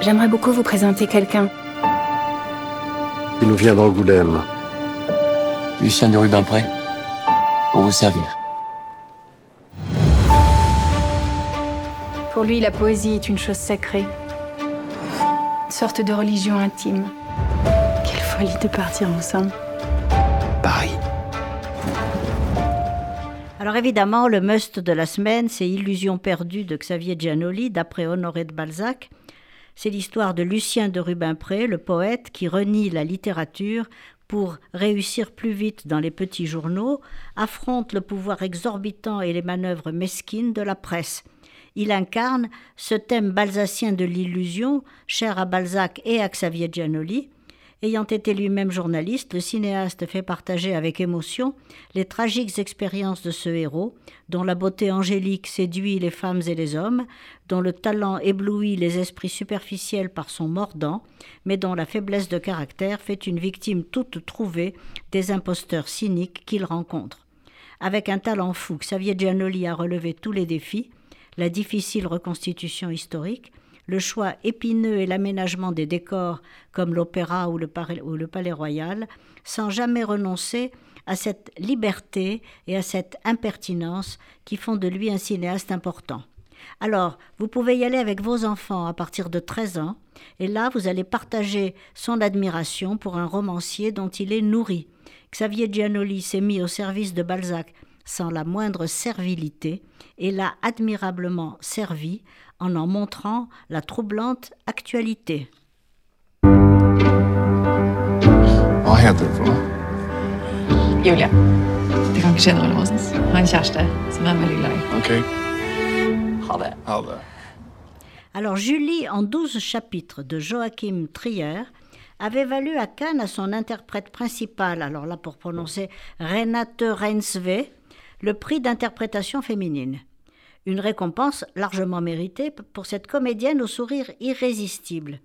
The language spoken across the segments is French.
j'aimerais beaucoup vous présenter quelqu'un. Il nous vient d'Angoulême. Lucien de Rubempré, pour vous servir. Pour lui, la poésie est une chose sacrée. Une sorte de religion intime. Quelle folie de partir ensemble. Paris. Alors évidemment, le must de la semaine, c'est Illusion perdue de Xavier Giannoli, d'après Honoré de Balzac. C'est l'histoire de Lucien de Rubempré, le poète qui renie la littérature pour réussir plus vite dans les petits journaux, affronte le pouvoir exorbitant et les manœuvres mesquines de la presse. Il incarne ce thème balzacien de l'illusion, cher à Balzac et à Xavier Giannoli. Ayant été lui-même journaliste, le cinéaste fait partager avec émotion les tragiques expériences de ce héros, dont la beauté angélique séduit les femmes et les hommes, dont le talent éblouit les esprits superficiels par son mordant, mais dont la faiblesse de caractère fait une victime toute trouvée des imposteurs cyniques qu'il rencontre. Avec un talent fou, Xavier Giannoli a relevé tous les défis, la difficile reconstitution historique, le choix épineux et l'aménagement des décors comme l'opéra ou, le palais royal, sans jamais renoncer à cette liberté et à cette impertinence qui font de lui un cinéaste important. Alors, vous pouvez y aller avec vos enfants à partir de 13 ans, et là, vous allez partager son admiration pour un romancier dont il est nourri. Xavier Giannoli s'est mis au service de Balzac sans la moindre servilité et l'a admirablement servi en en montrant la troublante actualité. Hva heter du for noe? Julia. Du kan ikke kjenne Ole Mosens. Har en kjæreste som er veldig glad i. Ok, Ha det. ha det. Alors Julie, en douze chapitres de Joachim Trier, avait valu à Cannes à son interprète principal, alors là pour prononcer Renate Reinsve, le prix d'interprétation féminine. Une récompense largement méritée pour cette comédienne au sourire irrésistible.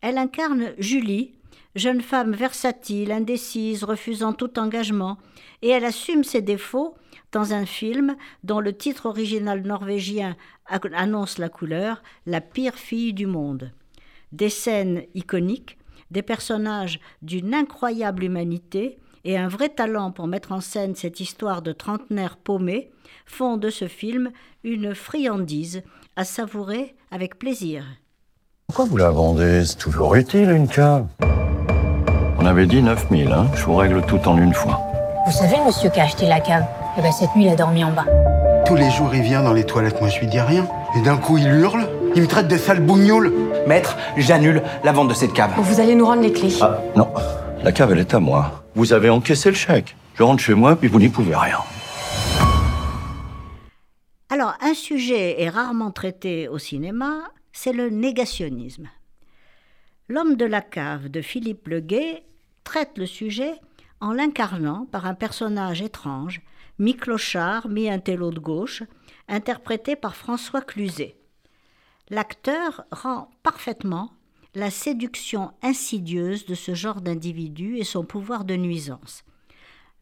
Elle incarne Julie, jeune femme versatile, indécise, refusant tout engagement, et elle assume ses défauts dans un film dont le titre original norvégien annonce la couleur La pire fille du monde. Des scènes iconiques, des personnages d'une incroyable humanité et un vrai talent pour mettre en scène cette histoire de trentenaire paumé font de ce film une friandise à savourer avec plaisir. Pourquoi vous la vendez? C'est toujours utile, une cave. On avait dit 9000, hein Je vous règle tout en une fois. Vous savez, le monsieur qui a acheté la cave? Eh ben, cette nuit, il a dormi en bas. Tous les jours, il vient dans les toilettes, moi je lui dis rien. Et d'un coup, il hurle, il me traite de sale bougnoule. Maître, j'annule la vente de cette cave. Vous allez nous rendre les clés. Ah, non. La cave, elle est à moi. Vous avez encaissé le chèque. Je rentre chez moi, puis vous n'y pouvez rien. Alors, un sujet est rarement traité au cinéma, c'est le négationnisme. L'homme de la cave de Philippe Leguet traite le sujet en l'incarnant par un personnage étrange, mi-clochard, mi-intello de gauche, interprété par François Cluzet. L'acteur rend parfaitement la séduction insidieuse de ce genre d'individu et son pouvoir de nuisance.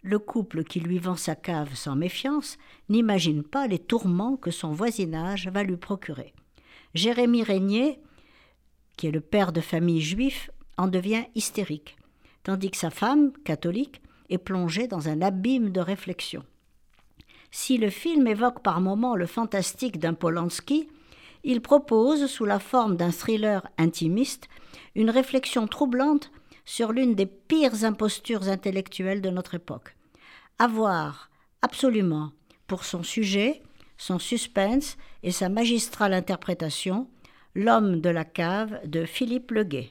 Le couple qui lui vend sa cave sans méfiance n'imagine pas les tourments que son voisinage va lui procurer. Jérémy Régnier, qui est le père de famille juif, en devient hystérique, tandis que sa femme, catholique, est plongée dans un abîme de réflexion. Si le film évoque par moments le fantastique d'un Polanski, il propose, sous la forme d'un thriller intimiste, une réflexion troublante sur l'une des pires impostures intellectuelles de notre époque. Avoir absolument pour son sujet, son suspense et sa magistrale interprétation, L'homme de la cave de Philippe Leguet.